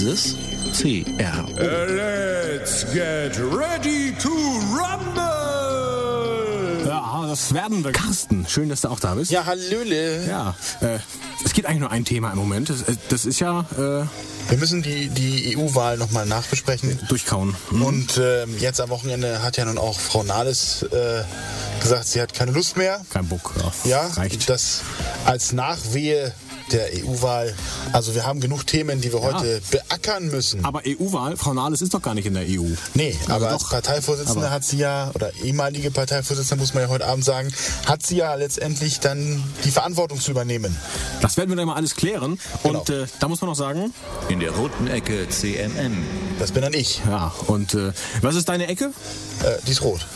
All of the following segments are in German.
Versus CR. Let's get ready to rumble! Ja, das werden wir. Carsten, schön, dass du auch da bist. Ja, Hallöle. Ja, äh, es gibt eigentlich nur ein Thema im Moment. Das, äh, das ist ja äh, Wir müssen die, die EU-Wahl nochmal nachbesprechen. durchkauen. Hm? Und ähm, jetzt am Wochenende hat ja nun auch Frau Nahles äh, gesagt, sie hat keine Lust mehr. Kein Bock. Ja, reicht. das als Nachwehe der EU-Wahl. Also wir haben genug Themen, die wir heute beackern müssen. Aber EU-Wahl, Frau Nahles ist doch gar nicht in der EU. Nee, aber als doch. Parteivorsitzende Aber- hat sie ja, oder ehemalige Parteivorsitzende muss man ja heute Abend sagen, hat sie ja letztendlich dann die Verantwortung zu übernehmen. Das werden wir dann mal alles klären. Und Genau. äh, da muss man noch sagen, In der roten Ecke CNN. Das bin dann ich. ja, und äh, was ist deine Ecke? Äh, die ist rot.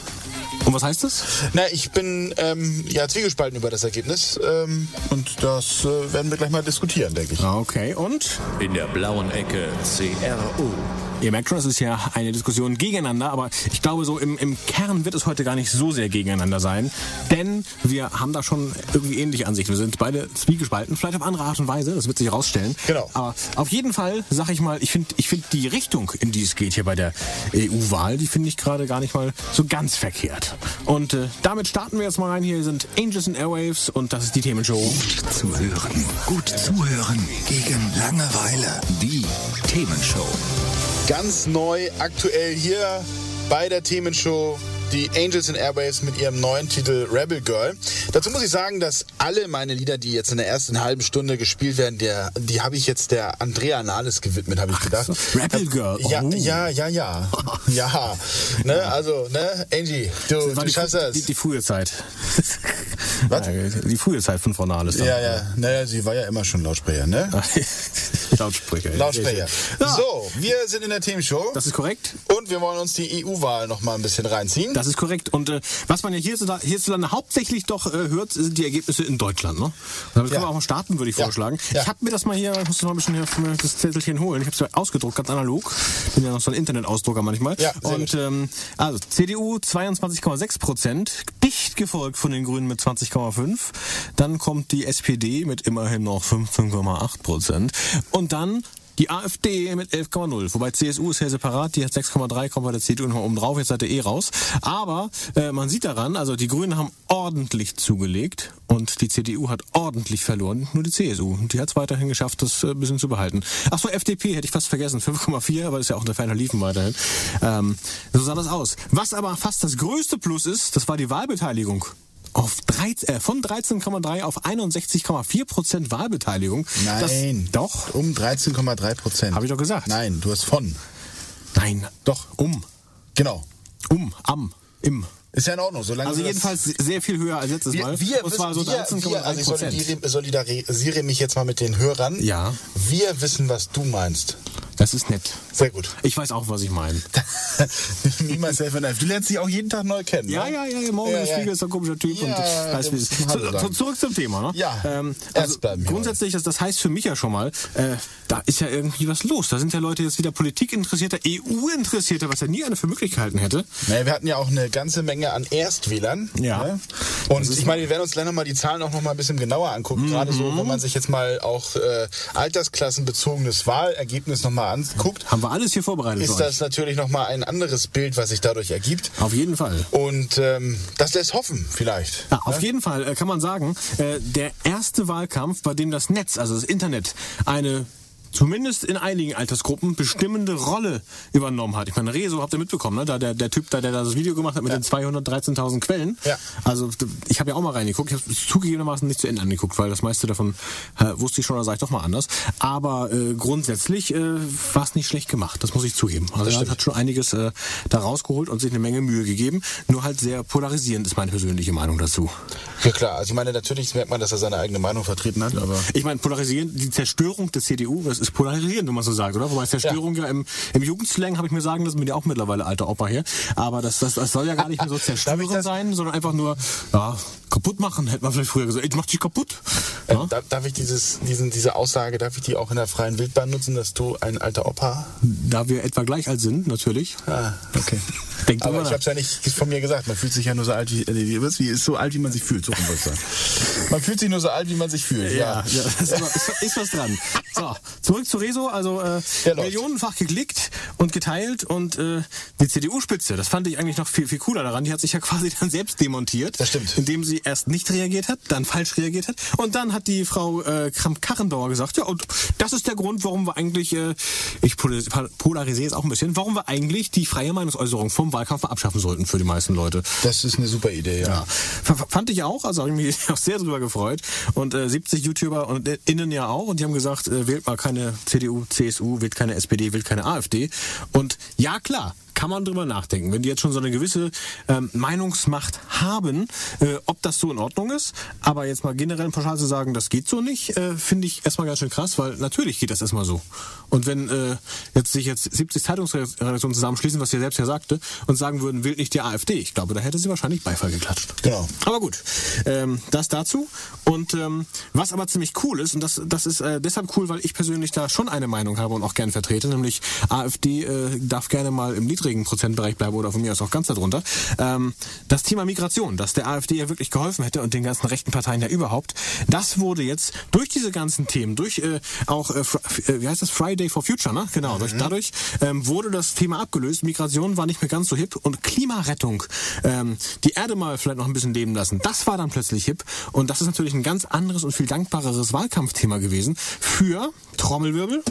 Und was heißt das? Na, ich bin ähm, ja zwiegespalten über das Ergebnis ähm, und das äh, werden wir gleich mal diskutieren, denke ich. Ah, Okay, und In der blauen Ecke CRO. Ihr merkt schon, es ist ja eine Diskussion gegeneinander, aber ich glaube, so im, im Kern wird es heute gar nicht so sehr gegeneinander sein, denn wir haben da schon irgendwie ähnliche Ansichten. Wir sind beide zwiegespalten, vielleicht auf andere Art und Weise, das wird sich herausstellen. Genau. Aber auf jeden Fall, sag ich mal, ich finde ich find die Richtung, in die es geht hier bei der EU-Wahl, die finde ich gerade gar nicht mal so ganz verkehrt. Und äh, damit starten wir jetzt mal rein. Hier sind Angels and Airwaves und das ist die Themenshow. Zu hören. Gut zuhören. Gegen Langeweile. Die Themenshow. Ganz neu, aktuell hier bei der Themenshow die Angels and Airwaves mit ihrem neuen Titel Rebel Girl. Dazu muss ich sagen, dass alle meine Lieder, die jetzt in der ersten halben Stunde gespielt werden, der, die habe ich jetzt der Andrea Nahles gewidmet, habe ich gedacht. so, Rebel Girl, Ja, oh. ja, ja, ja. Ja, ne, also, ne, Angie, du, du die, schaffst das. die, die frühe Zeit. Was? Ja, die frühe Zeit von Frau Nahles. Ja, ja, naja, sie war ja immer schon Lautsprecher, ne? Lautsprecher. Lautsprecher. Ja. So, wir sind in der Themenshow Das ist korrekt. und wir wollen uns die EU-Wahl noch mal ein bisschen reinziehen. Das ist korrekt. Und äh, was man ja hierzulande, hierzulande hauptsächlich doch äh, hört, sind die Ergebnisse in Deutschland. Ne? Und damit Ja. können wir auch mal starten, würde ich Ja. vorschlagen. Ja. Ich habe mir das mal hier, ich muss noch ein bisschen hier das Zettelchen holen. Ich habe es mir ausgedruckt, ganz analog. Bin ja noch so ein Internetausdrucker manchmal. Ja, Und ähm, also CDU 22,6 Prozent, dicht gefolgt von den Grünen mit 20,5. Dann kommt die SPD mit immerhin noch 15,8 Prozent. Und dann die AfD mit 11,0. Wobei CSU ist ja separat, die hat 6,3, kommt bei der CDU noch oben drauf, jetzt seid ihr eh raus. Aber äh, man sieht daran, also die Grünen haben ordentlich zugelegt und die CDU hat ordentlich verloren, nur die CSU. Die hat es weiterhin geschafft, das äh, bisschen zu behalten. Ach so, FDP hätte ich fast vergessen, 5,4, aber ist ja auch der Ferner Liefen weiterhin. Ähm, so sah das aus. Was aber fast das größte Plus ist, das war die Wahlbeteiligung. Auf 13, äh, von 13,3 auf 61,4 Prozent Wahlbeteiligung. Nein. Das, doch. Um 13,3 Prozent. Hab ich doch gesagt. Nein, du hast von. Nein. Doch. Um. Genau. Um. Am. Im. Ist ja in Ordnung, solange Also jedenfals sehr viel höher als letztes wir, Mal. wir, zwar so wissen, wir, 13,3 wir, also ich Prozent. solidari- solidarisiere mich jetzt mal mit den Hörern. Ja. Wir wissen, was du meinst. Das ist nett. Sehr gut. Ich weiß auch, was ich meine. Me, myself and I. Du lernst dich auch jeden Tag neu kennen. Ja, ne? ja, ja, morgen Ja, im ja. Spiegel ist ein komischer Typ Ja, und weiß, wie sagen. Zurück zum Thema, ne? Ja, Ähm, also grundsätzlich, das, das heißt für mich ja schon mal, äh, da ist ja irgendwie was los. Da sind ja Leute jetzt wieder Politik interessierter, EU interessierter, was ja nie einer für möglich gehalten hätte. Naja, wir hatten ja auch eine ganze Menge an Erstwählern. Ja. Ne? Und ich meine, wir werden uns gleich nochmal die Zahlen auch nochmal ein bisschen genauer angucken. Gerade so, Mhm. wenn man sich jetzt mal auch äh, altersklassenbezogenes Wahlergebnis nochmal anguckt, Haben wir alles hier vorbereitet ist das natürlich nochmal ein anderes Bild, was sich dadurch ergibt. Auf jeden Fall. Und ähm, das lässt hoffen, vielleicht. Ja, auf jeden Fall äh, kann man sagen, äh, der erste Wahlkampf, bei dem das Netz, also das Internet, eine zumindest in einigen Altersgruppen bestimmende Rolle übernommen hat. Ich meine, Rezo habt ihr mitbekommen, ne? Da der, der Typ, da, der das Video gemacht hat mit den 213.000 Quellen. Ja. Also ich habe ja auch mal reingeguckt. Ich habe es zugegebenermaßen nicht zu Ende angeguckt, weil das meiste davon äh, wusste ich schon, da sage ich doch mal anders. Aber äh, grundsätzlich äh, war es nicht schlecht gemacht, das muss ich zugeben. Also er hat schon einiges äh, da rausgeholt und sich eine Menge Mühe gegeben. Nur halt sehr polarisierend ist meine persönliche Meinung dazu. Ja klar, also ich meine, natürlich merkt man, dass er seine eigene Meinung vertreten hat, aber... Ich meine, polarisieren, die Zerstörung der CDU, das ist polarisieren, wenn man so sagt, oder? Wobei Zerstörung ja, ja im, im Jugendslang, habe ich mir sagen lassen, bin ja auch mittlerweile alter Opa hier, aber das, das, das soll ja gar nicht mehr so zerstören sein, sondern einfach nur, ja, kaputt machen, hätte man vielleicht früher gesagt. Ich mach dich kaputt. Ja? Äh, darf ich dieses, diesen, diese Aussage, darf ich die auch in der freien Wildbahn nutzen, dass du ein alter Opa? Da wir etwa gleich alt sind, natürlich. Ah, okay. Denkt Aber ich habe es ja nicht von mir gesagt. Man fühlt sich ja nur so alt wie, äh, wie, ist so alt, wie man sich fühlt. So. Man fühlt sich nur so alt, wie man sich fühlt. Ja, ja, ja ist, ist, ist, was dran. So, zurück zu Rezo. Also äh, millionenfach geklickt und geteilt und äh, die CDU-Spitze, das fand ich eigentlich noch viel, viel cooler daran. Die hat sich ja quasi dann selbst demontiert. Das stimmt. Indem sie erst nicht reagiert hat, dann falsch reagiert hat und dann hat die Frau äh, Kramp-Karrenbauer gesagt, ja, und das ist der Grund, warum wir eigentlich, äh, ich polarisiere jetzt auch ein bisschen, warum wir eigentlich die freie Meinungsäußerung vom Wahlkampf abschaffen sollten für die meisten Leute. Das ist eine super Idee, ja. ja. Fand ich auch, also habe ich mich auch sehr drüber gefreut. Und äh, 70 YouTuber und äh, innen ja auch. Und die haben gesagt, äh, wählt mal keine CDU, CSU, wählt keine SPD, wählt keine AfD. Und ja, klar, kann man drüber nachdenken. Wenn die jetzt schon so eine gewisse ähm, Meinungsmacht haben, äh, ob das so in Ordnung ist. Aber jetzt mal generell pauschal zu sagen, das geht so nicht, äh, finde ich erstmal ganz schön krass, weil natürlich geht das erstmal so. Und wenn äh, jetzt sich jetzt 70 Zeitungsredaktionen zusammenschließen, was ihr selbst ja sagte, und sagen würden, wählt nicht die AfD, ich glaube, da hätte sie wahrscheinlich Beifall geklatscht. Genau. Aber gut, ähm, das dazu. Und ähm, was aber ziemlich cool ist, und das, das ist äh, deshalb cool, weil ich persönlich da schon eine Meinung habe und auch gerne vertrete, nämlich AfD äh, darf gerne mal im niedrigen niedrigen Prozentbereich bleibe oder von mir aus auch ganz darunter. Ähm, das Thema Migration, das der AfD ja wirklich geholfen hätte und den ganzen rechten Parteien ja überhaupt, das wurde jetzt durch diese ganzen Themen, durch äh, auch, äh, äh wie heißt das, Friday for Future, ne? Genau, mhm. durch, dadurch ähm, wurde das Thema abgelöst. Migration war nicht mehr ganz so hip und Klimarettung, ähm, die Erde mal vielleicht noch ein bisschen leben lassen, das war dann plötzlich hip und das ist natürlich ein ganz anderes und viel dankbareres Wahlkampfthema gewesen für Trommelwirbel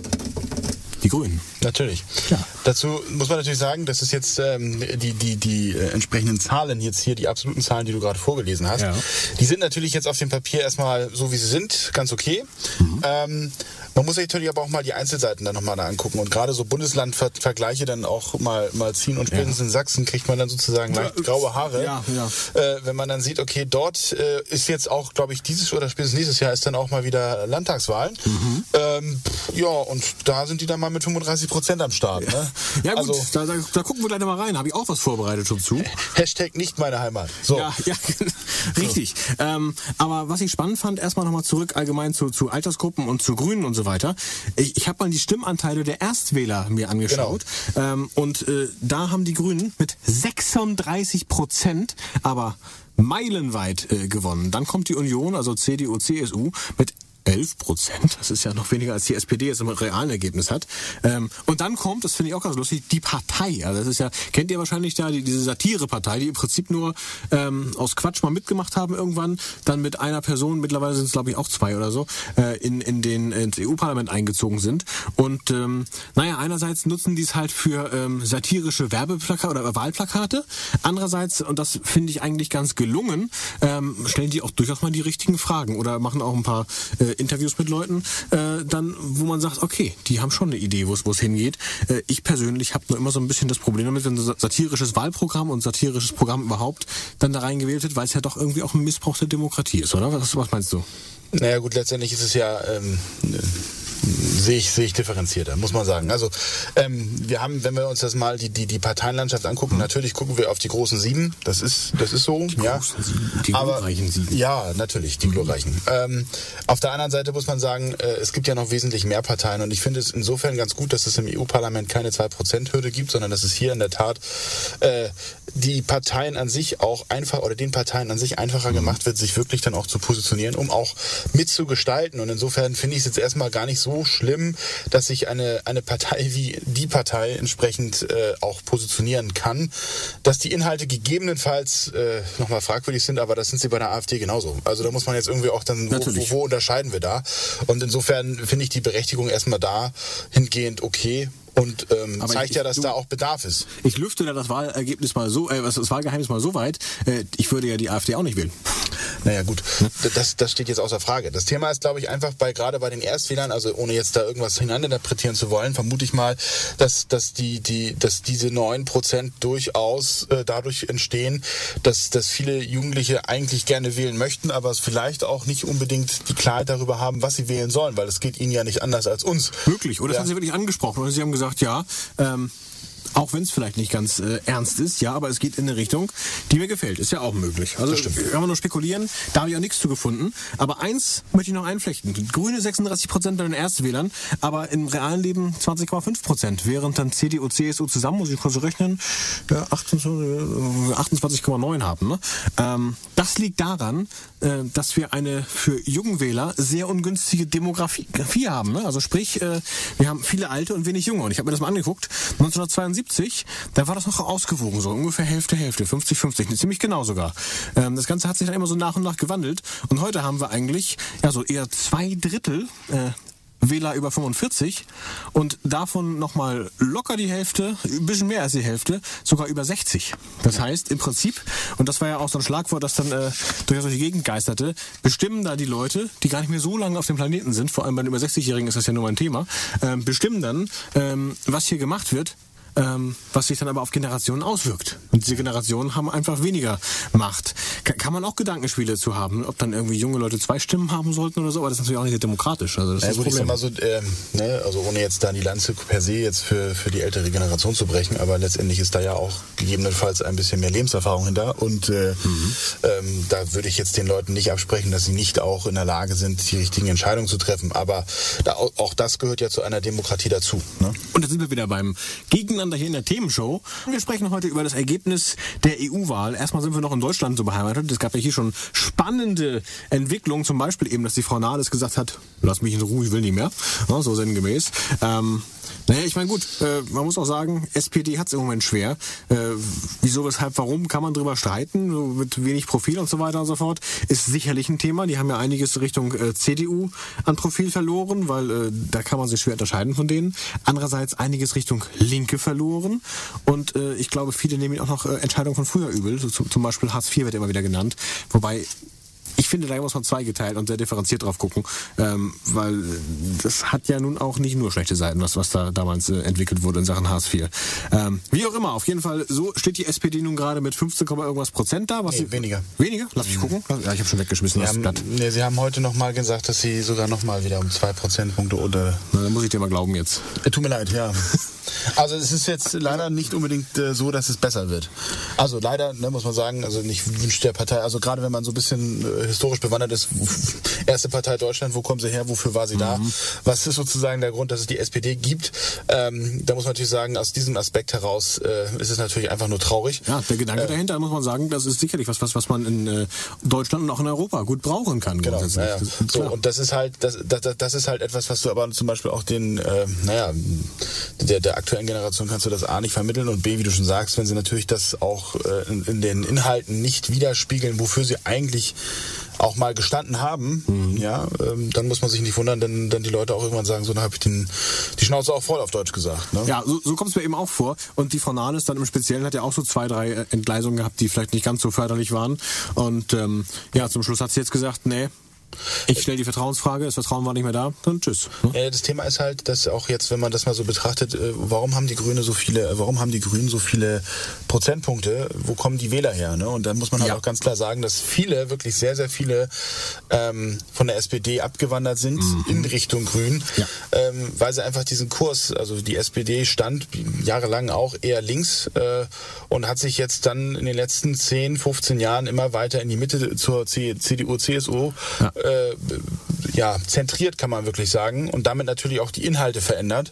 die Grünen. Natürlich. Ja. Dazu muss man natürlich sagen, das ist jetzt ähm, die, die, die äh, entsprechenden Zahlen jetzt hier, die absoluten Zahlen, die du gerade vorgelesen hast. Ja. Die sind natürlich jetzt auf dem Papier erstmal so, wie sie sind, ganz okay. Mhm. Ähm, man muss sich natürlich aber auch mal die Einzelseiten dann nochmal angucken und gerade so Bundeslandvergleiche dann auch mal, mal ziehen und spätestens ja. in Sachsen kriegt man dann sozusagen leicht graue Haare. Ja, ja. Äh, wenn man dann sieht, okay, dort äh, ist jetzt auch, glaube ich, dieses oder spätestens nächstes Jahr ist dann auch mal wieder Landtagswahlen. Mhm. Ähm, ja, und da sind die dann mal mit 35 Prozent am Start. Ne? Ja, gut, also, da, da, da, gucken wir gleich mal rein. Habe ich auch was vorbereitet schon zu. Hashtag nicht meine Heimat. So. Ja, ja richtig. So. Ähm, aber was ich spannend fand, erstmal nochmal zurück allgemein zu, zu Altersgruppen und zu Grünen und so weiter. Ich, ich habe mal die Stimmanteile der Erstwähler mir angeschaut. Genau. Ähm, und äh, da haben die Grünen mit 36 Prozent, aber meilenweit äh, gewonnen. Dann kommt die Union, also CDU, CSU, mit 11 Prozent. Das ist ja noch weniger als die SPD jetzt im realen Ergebnis hat. Ähm, und dann kommt, das finde ich auch ganz lustig, die Partei. Also das ist ja, kennt ihr wahrscheinlich da, die, diese Satire-Partei, die im Prinzip nur ähm, aus Quatsch mal mitgemacht haben irgendwann, dann mit einer Person, mittlerweile sind es glaube ich auch zwei oder so, äh, in, in den ins EU-Parlament eingezogen sind. Und ähm, naja, einerseits nutzen die es halt für ähm, satirische Werbeplakate oder Wahlplakate. Andererseits, und das finde ich eigentlich ganz gelungen, ähm, stellen die auch durchaus mal die richtigen Fragen oder machen auch ein paar äh, Interviews mit Leuten, äh, dann, wo man sagt, okay, die haben schon eine Idee, wo es hingeht. Äh, ich persönlich habe nur immer so ein bisschen das Problem damit, wenn so satirisches Wahlprogramm und satirisches Programm überhaupt dann da reingewählt wird, weil es ja doch irgendwie auch ein Missbrauch der Demokratie ist, oder? Was, was meinst du? Naja gut, letztendlich ist es ja ähm, sehe ich, sehe ich differenzierter, muss man sagen. Also ähm, wir haben, wenn wir uns das mal die, die, die Parteienlandschaft angucken, mhm. natürlich gucken wir auf die großen sieben. Das ist, das ist so. Die ja. großen sieben, die Aber, glorreichen sieben. Ja, natürlich, die mhm. glorreichen. Ähm, auf der anderen Seite muss man sagen, äh, es gibt ja noch wesentlich mehr Parteien und ich finde es insofern ganz gut, dass es im EU-Parlament keine 2%-Hürde gibt, sondern dass es hier in der Tat äh, die Parteien an sich auch einfach oder den Parteien an sich einfacher mhm. gemacht wird, sich wirklich dann auch zu positionieren, um auch mitzugestalten. Und insofern finde ich es jetzt erstmal gar nicht so schlimm, dass sich eine, eine Partei wie die Partei entsprechend äh, auch positionieren kann. Dass die Inhalte gegebenenfalls äh, nochmal fragwürdig sind, aber das sind sie bei der AfD genauso. Also da muss man jetzt irgendwie auch dann, wo, wo, wo unterscheiden wir da? Und insofern finde ich die Berechtigung erstmal da hingehend okay. Und ähm, zeigt ich, ja, dass du, da auch Bedarf ist. Ich lüfte da das Wahlergebnis mal so, äh, das Wahlgeheimnis mal so weit, äh, ich würde ja die AfD auch nicht wählen. Naja, gut, das, das steht jetzt außer Frage. Das Thema ist, glaube ich, einfach bei gerade bei den Erstwählern, also ohne jetzt da irgendwas hineininterpretieren zu wollen, vermute ich mal, dass, dass, die, die, dass diese neun Prozent durchaus äh, dadurch entstehen, dass, dass viele Jugendliche eigentlich gerne wählen möchten, aber es vielleicht auch nicht unbedingt die Klarheit darüber haben, was sie wählen sollen, weil es geht ihnen ja nicht anders als uns. Möglich. Oder das Ja. haben Sie wirklich angesprochen. Oder Sie haben gesagt, ja, ähm, auch wenn es vielleicht nicht ganz äh, ernst ist, ja, aber es geht in eine Richtung, die mir gefällt. Ist ja auch möglich. Also kann man nur spekulieren. Da habe ich auch nichts zu gefunden. Aber eins möchte ich noch einflechten. Grüne 36 Prozent bei den Erstwählern, aber im realen Leben 20,5 Prozent. Während dann CDU, CSU zusammen, muss ich kurz rechnen, ja, 28, äh, 28,9 haben. Ne? Ähm, das liegt daran, äh, dass wir eine für Jungwähler sehr ungünstige Demografie haben. Ne? Also sprich, äh, wir haben viele Alte und wenig Junge. Und ich habe mir das mal angeguckt. 1972, da war das noch ausgewogen, so ungefähr Hälfte, Hälfte, 50-50, ziemlich genau sogar. Ähm, das Ganze hat sich dann immer so nach und nach gewandelt. Und heute haben wir eigentlich ja so eher zwei Drittel äh, Wähler über 45 und davon nochmal locker die Hälfte, ein bisschen mehr als die Hälfte, sogar über 60. Das heißt, im Prinzip, und das war ja auch so ein Schlagwort, das dann äh, durch die Gegend geisterte, bestimmen da die Leute, die gar nicht mehr so lange auf dem Planeten sind, vor allem bei den über 60-Jährigen ist das ja nur ein Thema, ähm, bestimmen dann, ähm, was hier gemacht wird, ähm, was sich dann aber auf Generationen auswirkt. Und diese Generationen haben einfach weniger Macht. Ka kann man auch Gedankenspiele zu haben, ob dann irgendwie junge Leute zwei Stimmen haben sollten oder so, aber das ist natürlich auch nicht sehr demokratisch. Also das Ja, ist das Problem. mal so, ähm, ne, also ohne jetzt da die Lanze per se jetzt für, für die ältere Generation zu brechen, aber letztendlich ist da ja auch gegebenenfalls ein bisschen mehr Lebenserfahrung hinter und äh, ähm, da würde ich jetzt den Leuten nicht absprechen, dass sie nicht auch in der Lage sind, die richtigen Entscheidungen zu treffen, aber da, auch das gehört ja zu einer Demokratie dazu. Ne? Und da sind wir wieder beim Gegeneinander hier in der Themenshow. Wir sprechen heute über das Ergebnis der EU-Wahl. Erstmal sind wir noch in Deutschland so beheimatet. Es gab ja hier schon spannende Entwicklungen. Zum Beispiel eben, dass die Frau Nahles gesagt hat, lass mich in Ruhe, ich will nicht mehr. Ja, so sinngemäß. Ähm, naja, ich meine, gut, äh, man muss auch sagen, SPD hat es im Moment schwer. Äh, wieso, weshalb, warum, kann man drüber streiten, mit wenig Profil und so weiter und so fort. Ist sicherlich ein Thema. Die haben ja einiges Richtung äh, CDU an Profil verloren, weil äh, da kann man sich schwer unterscheiden von denen. Andererseits einiges Richtung Linke verloren. Und äh, ich glaube, viele nehmen auch noch äh, Entscheidungen von früher übel. So, zum, zum Beispiel Hartz IV wird immer wieder genannt. Wobei ich finde, da muss man zweigeteilt und sehr differenziert drauf gucken, ähm, weil das hat ja nun auch nicht nur schlechte Seiten, was, was da damals äh, entwickelt wurde in Sachen Hartz IV. Ähm, wie auch immer, auf jeden Fall, so steht die SPD nun gerade mit 15, Komma irgendwas Prozent da. Was Nee, sie- weniger. Weniger? Lass mich gucken. Ja, ich habe schon weggeschmissen, Sie das haben, Blatt. nee, sie haben heute nochmal gesagt, dass sie sogar nochmal wieder um zwei Prozentpunkte unter Na, dann muss ich dir mal glauben jetzt. Äh, Tut mir leid, ja. Also es ist jetzt leider nicht unbedingt äh, so, dass es besser wird. Also leider, ne, muss man sagen, also ich wünsche der Partei, also gerade wenn man so ein bisschen äh, historisch bewandert ist, erste Partei Deutschland, wo kommen sie her, wofür war sie da? Was ist sozusagen der Grund, dass es die SPD gibt? Ähm, da muss man natürlich sagen, aus diesem Aspekt heraus äh, ist es natürlich einfach nur traurig. Ja, der Gedanke dahinter, muss man sagen, das ist sicherlich was, was, was man in äh, Deutschland und auch in Europa gut brauchen kann. Genau, naja. So, und das ist halt, das, das, das ist halt etwas, was du aber zum Beispiel auch den, äh, naja, der, der aktuellen Generation kannst du das A nicht vermitteln und B, wie du schon sagst, wenn sie natürlich das auch äh, in, in den Inhalten nicht widerspiegeln, wofür sie eigentlich auch mal gestanden haben, Mhm. ja, ähm, dann muss man sich nicht wundern, denn dann die Leute auch irgendwann sagen, so, dann habe ich den, die Schnauze auch voll auf Deutsch gesagt. Ne? Ja, so, so kommt es mir eben auch vor. Und die Frau Nahles dann im Speziellen hat ja auch so zwei, drei äh, Entgleisungen gehabt, die vielleicht nicht ganz so förderlich waren. Und ähm, ja, zum Schluss hat sie jetzt gesagt, nee, ich stelle die Vertrauensfrage, das Vertrauen war nicht mehr da, dann tschüss. Ne? Ja, das Thema ist halt, dass auch jetzt, wenn man das mal so betrachtet, äh, warum haben die Grüne so viele, äh, warum haben die Grünen so viele Prozentpunkte? Wo kommen die Wähler her? Ne? Und da muss man halt Ja. auch ganz klar sagen, dass viele, wirklich sehr, sehr viele ähm, von der SPD abgewandert sind in Richtung Grün, Ja. ähm, weil sie einfach diesen Kurs, also die SPD stand jahrelang auch eher links äh, und hat sich jetzt dann in den letzten 10, 15 Jahren immer weiter in die Mitte zur C CDU, CSU Ja. Äh, ja, zentriert, kann man wirklich sagen, und damit natürlich auch die Inhalte verändert,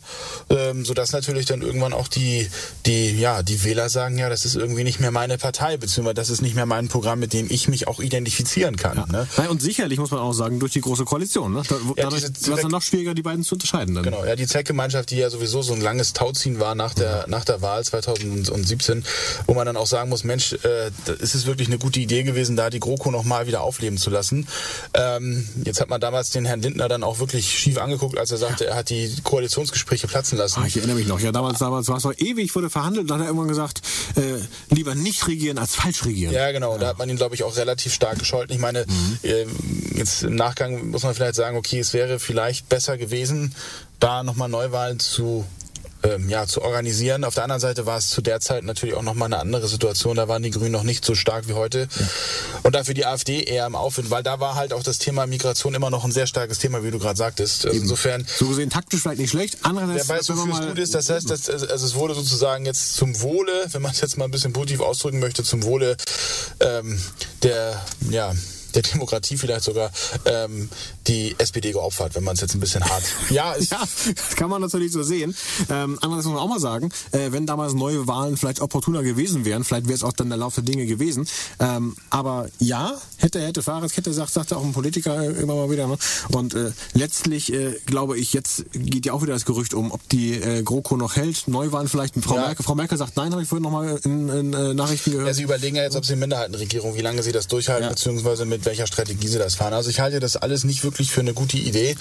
ähm, sodass natürlich dann irgendwann auch die, die, ja, die Wähler sagen, ja, das ist irgendwie nicht mehr meine Partei, beziehungsweise das ist nicht mehr mein Programm, mit dem ich mich auch identifizieren kann. Ne? Nein, und sicherlich muss man auch sagen, durch die große Koalition. Ne? Da, Ja, dadurch war es dann noch schwieriger, die beiden zu unterscheiden. Dann. Genau, ja, die Zweckgemeinschaft, die ja sowieso so ein langes Tauziehen war nach der, nach der Wahl 2017, wo man dann auch sagen muss, Mensch, äh, ist es wirklich eine gute Idee gewesen, da die GroKo nochmal wieder aufleben zu lassen. Ähm, jetzt hat man damals den Herrn Lindner dann auch wirklich schief angeguckt, als er sagte, er hat die Koalitionsgespräche platzen lassen. Ah, ich erinnere mich noch. Ja, damals, damals war es noch ewig, wurde verhandelt. Dann hat er irgendwann gesagt, äh, lieber nicht regieren als falsch regieren. Ja, genau. Da hat man ihn, glaube ich, auch relativ stark gescholten. Ich meine, äh, jetzt im Nachgang muss man vielleicht sagen, okay, es wäre vielleicht besser gewesen, da nochmal Neuwahlen zu ähm, ja, zu organisieren. Auf der anderen Seite war es zu der Zeit natürlich auch nochmal eine andere Situation. Da waren die Grünen noch nicht so stark wie heute. Und dafür die AfD eher im Aufwind, weil da war halt auch das Thema Migration immer noch ein sehr starkes Thema, wie du gerade sagtest. Also insofern, So gesehen taktisch vielleicht nicht schlecht. Andererseits, wer weiß, wofür es gut ist. Das heißt, dass, also es wurde sozusagen jetzt zum Wohle, wenn man es jetzt mal ein bisschen positiv ausdrücken möchte, zum Wohle ähm, der, ja, der Demokratie vielleicht sogar ähm, die SPD geopfert, wenn man es jetzt ein bisschen hart. Ja, ist, Ja, das kann man natürlich so sehen. Ähm, andererseits muss man auch mal sagen, äh, wenn damals neue Wahlen vielleicht opportuner gewesen wären, vielleicht wäre es auch dann der Lauf der Dinge gewesen. Ähm, aber ja, hätte, hätte Fahrradkette, sagt, sagte auch ein Politiker äh, immer mal wieder. Ne? Und äh, letztlich äh, glaube ich, jetzt geht ja auch wieder das Gerücht um, ob die äh, GroKo noch hält. Neuwahlen vielleicht. Frau, Ja. Merkel, Frau Merkel sagt nein, habe ich vorhin nochmal in, in äh, Nachrichten gehört. Ja, sie überlegen ja jetzt, ob sie Minderheitenregierung, wie lange sie das durchhalten, Ja. beziehungsweise mit welcher Strategie sie das fahren. Also ich halte das alles nicht wirklich für eine gute Idee.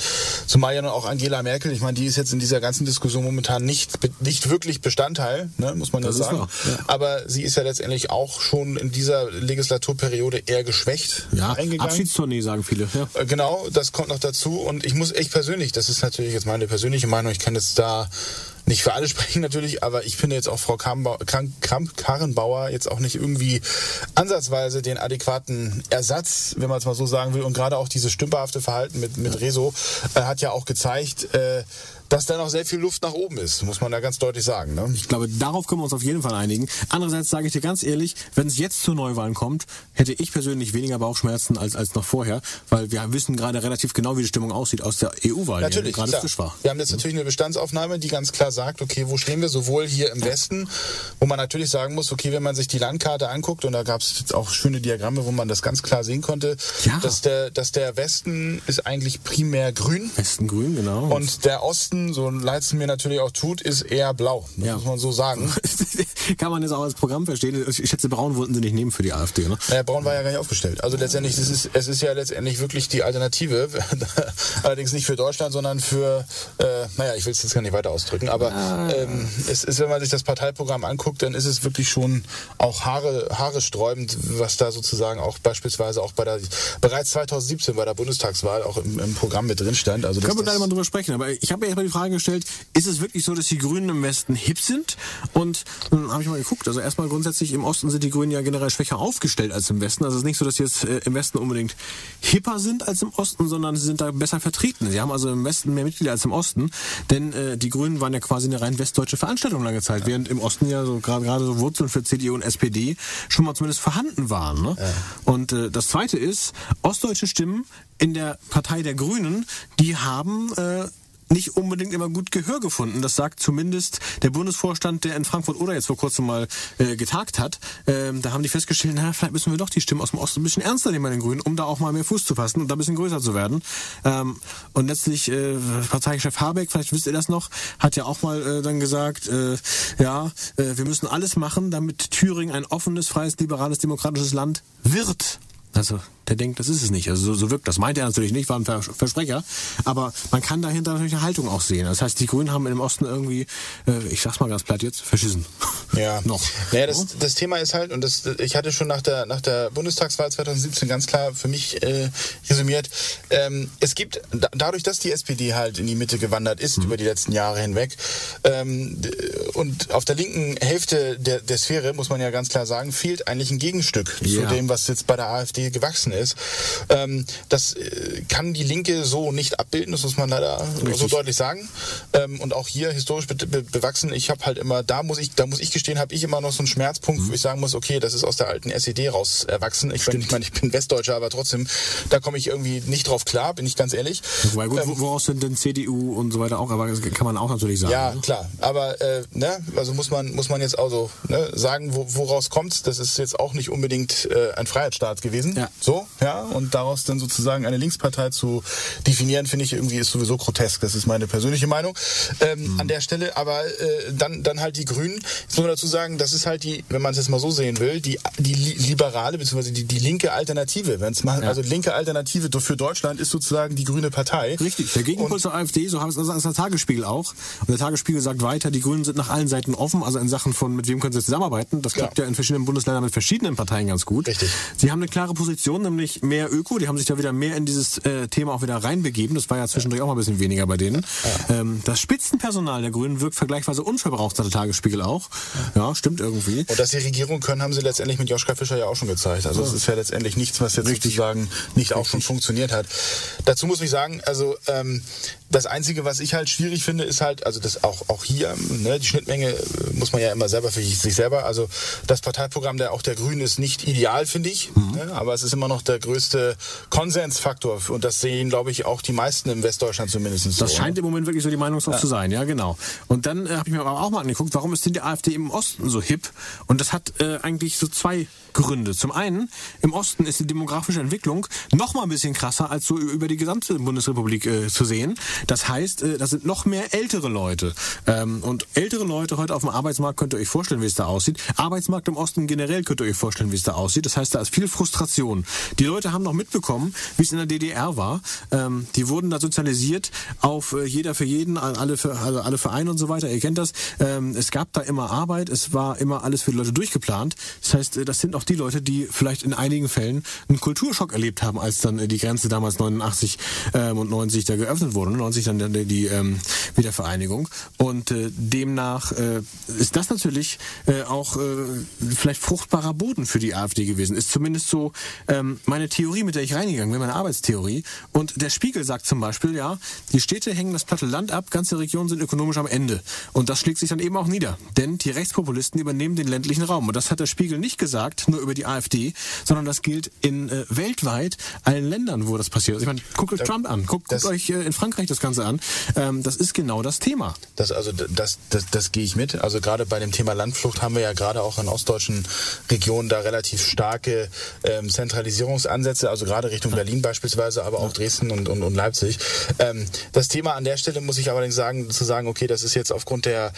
Zumal ja noch auch Angela Merkel, ich meine, die ist jetzt in dieser ganzen Diskussion momentan nicht, nicht wirklich Bestandteil, ne, muss man ja Das ist sagen. wahr, ja. Aber sie ist ja letztendlich auch schon in dieser Legislaturperiode eher geschwächt ja, eingegangen. Abschiedstournee, sagen viele. Ja. Äh, Genau, das kommt noch dazu. Und ich muss echt persönlich, das ist natürlich jetzt meine persönliche Meinung, ich kann jetzt da nicht für alle sprechen natürlich, aber ich finde jetzt auch Frau Kramp- Kram- Kramp-Karrenbauer jetzt auch nicht irgendwie ansatzweise den adäquaten Ersatz, wenn man es mal so sagen will. Und gerade auch dieses stümperhafte Verhalten mit, mit Rezo äh, hat ja auch gezeigt, äh, dass da noch sehr viel Luft nach oben ist, muss man da ganz deutlich sagen. Ne? Ich glaube, darauf können wir uns auf jeden Fall einigen. Andererseits sage ich dir ganz ehrlich, wenn es jetzt zu Neuwahlen kommt, hätte ich persönlich weniger Bauchschmerzen als, als noch vorher, weil wir wissen gerade relativ genau, wie die Stimmung aussieht aus der EU-Wahl, die Natürlich, gerade frisch war. Wir haben jetzt natürlich eine Bestandsaufnahme, die ganz klar sagt, okay, wo stehen wir, sowohl hier im Westen, wo man natürlich sagen muss, okay, wenn man sich die Landkarte anguckt, und da gab es jetzt auch schöne Diagramme, wo man das ganz klar sehen konnte, Ja. dass, der, dass der Westen ist eigentlich primär grün Westen grün, genau. und der Osten, so leid es mir natürlich auch tut, ist eher blau, das Ja. muss man so sagen. kann man jetzt auch als Programm verstehen. Ich schätze, Braun wollten sie nicht nehmen für die AfD, ne? Naja, Braun war ja gar nicht aufgestellt. Also letztendlich, es ist, es ist ja letztendlich wirklich die Alternative. Allerdings nicht für Deutschland, sondern für, äh, naja, ich will es jetzt gar nicht weiter ausdrücken, aber ähm, es ist, wenn man sich das Parteiprogramm anguckt, dann ist es wirklich schon auch Haare, Haare sträubend, was da sozusagen auch beispielsweise auch bei der, bereits 2017 bei der Bundestagswahl auch im, im Programm mit drin stand. Also Können wir gleich mal drüber sprechen. Aber ich habe mir erstmal die Frage gestellt, ist es wirklich so, dass die Grünen im Westen hip sind? Und dann habe ich mal geguckt. Also erstmal grundsätzlich im Osten sind die Grünen ja generell schwächer aufgestellt als im Westen. Also es ist nicht so, dass sie jetzt äh, im Westen unbedingt hipper sind als im Osten, sondern sie sind da besser vertreten. Sie haben also im Westen mehr Mitglieder als im Osten. Denn äh, die Grünen waren ja quasi eine rein westdeutsche Veranstaltung lange Zeit, während im Osten ja so gerade gerade so Wurzeln für CDU und SPD schon mal zumindest vorhanden waren. Ne? Und äh, das Zweite ist, ostdeutsche Stimmen in der Partei der Grünen, die haben äh, nicht unbedingt immer gut Gehör gefunden. Das sagt zumindest der Bundesvorstand, der in Frankfurt oder jetzt vor kurzem mal äh, getagt hat. Ähm, da haben die festgestellt, na, vielleicht müssen wir doch die Stimmen aus dem Osten ein bisschen ernster nehmen bei den Grünen, um da auch mal mehr Fuß zu fassen und da ein bisschen größer zu werden. Ähm, und letztlich, äh, Parteichef Habeck, vielleicht wisst ihr das noch, hat ja auch mal äh, dann gesagt, äh, ja, äh, wir müssen alles machen, damit Thüringen ein offenes, freies, liberales, demokratisches Land wird. Also, der denkt, das ist es nicht. Also, so, so wirkt das. Meint er natürlich nicht, war ein Vers Versprecher. Aber man kann dahinter natürlich eine Haltung auch sehen. Das heißt, die Grünen haben im Osten irgendwie, äh, ich sag's mal ganz platt jetzt, verschissen. Ja, Noch. Naja, das, das Thema ist halt, und das, ich hatte schon nach der, nach der Bundestagswahl 2017 ganz klar für mich äh, resümiert, ähm, es gibt, da, dadurch, dass die SPD halt in die Mitte gewandert ist Mhm. über die letzten Jahre hinweg, ähm, und auf der linken Hälfte der, der Sphäre, muss man ja ganz klar sagen, fehlt eigentlich ein Gegenstück Ja. zu dem, was jetzt bei der AfD gewachsen ist. Ähm, das äh, kann die Linke so nicht abbilden, das muss man leider so Richtig. deutlich sagen. Ähm, und auch hier historisch be be bewachsen. Ich habe halt immer, da muss ich, da muss ich gestehen, habe ich immer noch so einen Schmerzpunkt, wo ich sagen muss, okay, das ist aus der alten SED raus erwachsen. Ich, bin- ich meine, ich bin Westdeutscher, aber trotzdem, da komme ich irgendwie nicht drauf klar, bin ich ganz ehrlich. Wobei, gut, wo- woraus sind denn CDU und so weiter auch, aber das kann man auch natürlich sagen. Ja, ne? klar. Aber äh, ne, also muss man muss man jetzt also ne, sagen, wo, woraus kommt. Das ist jetzt auch nicht unbedingt äh, ein Freiheitsstaat gewesen. Ja. So. Ja, und daraus dann sozusagen eine Linkspartei zu definieren, finde ich irgendwie ist sowieso grotesk. Das ist meine persönliche Meinung ähm, mhm. an der Stelle. Aber äh, dann, dann halt die Grünen. Jetzt muss man dazu sagen, das ist halt die, wenn man es jetzt mal so sehen will, die, die liberale bzw. Die, die linke Alternative. Wenn's mal, ja. Also linke Alternative für Deutschland ist sozusagen die grüne Partei. Richtig, der Gegenpol zur AfD, so haben es also der Tagesspiegel auch. Und der Tagesspiegel sagt weiter, die Grünen sind nach allen Seiten offen, also in Sachen von mit wem können sie zusammenarbeiten. Das klappt ja, ja in verschiedenen Bundesländern mit verschiedenen Parteien ganz gut. Richtig. Sie haben eine klare Position, nämlich mehr Öko. Die haben sich da wieder mehr in dieses äh, Thema auch wieder reinbegeben. Das war ja zwischendurch auch mal ein bisschen weniger bei denen. Ähm, das Spitzenpersonal der Grünen wirkt vergleichsweise unverbraucht, sagt der Tagesspiegel auch. Ja, stimmt irgendwie. Und dass sie Regierung können, haben sie letztendlich mit Joschka Fischer ja auch schon gezeigt. Also es ist ja letztendlich nichts, was jetzt Richtig. sozusagen nicht Richtig. auch schon funktioniert hat. Dazu muss ich sagen, also ähm, das Einzige, was ich halt schwierig finde, ist halt, also das auch, auch hier, ne, die Schnittmenge äh, muss man ja immer selber für sich selber. Also das Parteiprogramm der auch der Grünen ist nicht ideal, finde ich. Mhm. Ne, aber es ist immer noch der größte Konsensfaktor. Und das sehen, glaube ich, auch die meisten im Westdeutschland zumindest so. Das scheint im Moment wirklich so die Meinung ja. zu sein, ja, genau. Und dann äh, habe ich mir aber auch mal angeguckt, warum ist denn die AfD im Osten so hip? Und das hat äh, eigentlich so zwei Gründe. Zum einen, im Osten ist die demografische Entwicklung noch mal ein bisschen krasser als so über die gesamte Bundesrepublik äh, zu sehen. Das heißt, äh, das sind noch mehr ältere Leute. Ähm, und ältere Leute heute auf dem Arbeitsmarkt könnt ihr euch vorstellen, wie es da aussieht. Arbeitsmarkt im Osten generell könnt ihr euch vorstellen, wie es da aussieht. Das heißt, da ist viel Frustration. Die Leute haben noch mitbekommen, wie es in der DDR war. Ähm, die wurden da sozialisiert auf äh, jeder für jeden, alle für, also alle Vereine und so weiter. Ihr kennt das. Ähm, es gab da immer Arbeit. Es war immer alles für die Leute durchgeplant. Das heißt, äh, das sind auch die Leute, die vielleicht in einigen Fällen einen Kulturschock erlebt haben, als dann die Grenze damals 89 ähm, und 90 da geöffnet wurde. 90 dann die, die ähm, Wiedervereinigung. Und äh, demnach äh, ist das natürlich äh, auch äh, vielleicht fruchtbarer Boden für die AfD gewesen. Ist zumindest so ähm, meine Theorie, mit der ich reingegangen bin, meine Arbeitstheorie. Und der Spiegel sagt zum Beispiel, ja, die Städte hängen das platte Land ab, ganze Regionen sind ökonomisch am Ende. Und das schlägt sich dann eben auch nieder. Denn die Rechtspopulisten übernehmen den ländlichen Raum. Und das hat der Spiegel nicht gesagt, nur über die AfD, sondern das gilt in äh, weltweit allen Ländern, wo das passiert. Also ich meine, guckt euch Trump an, guckt, guckt euch äh, in Frankreich das Ganze an. Ähm, das ist genau das Thema. Das, also das, das, das gehe ich mit. Also gerade bei dem Thema Landflucht haben wir ja gerade auch in ostdeutschen Regionen da relativ starke ähm, Zentralisierungsansätze, also gerade Richtung Berlin beispielsweise, aber auch Dresden und, und, und Leipzig. Ähm, das Thema an der Stelle muss ich allerdings sagen, zu sagen, okay, das ist jetzt aufgrund der,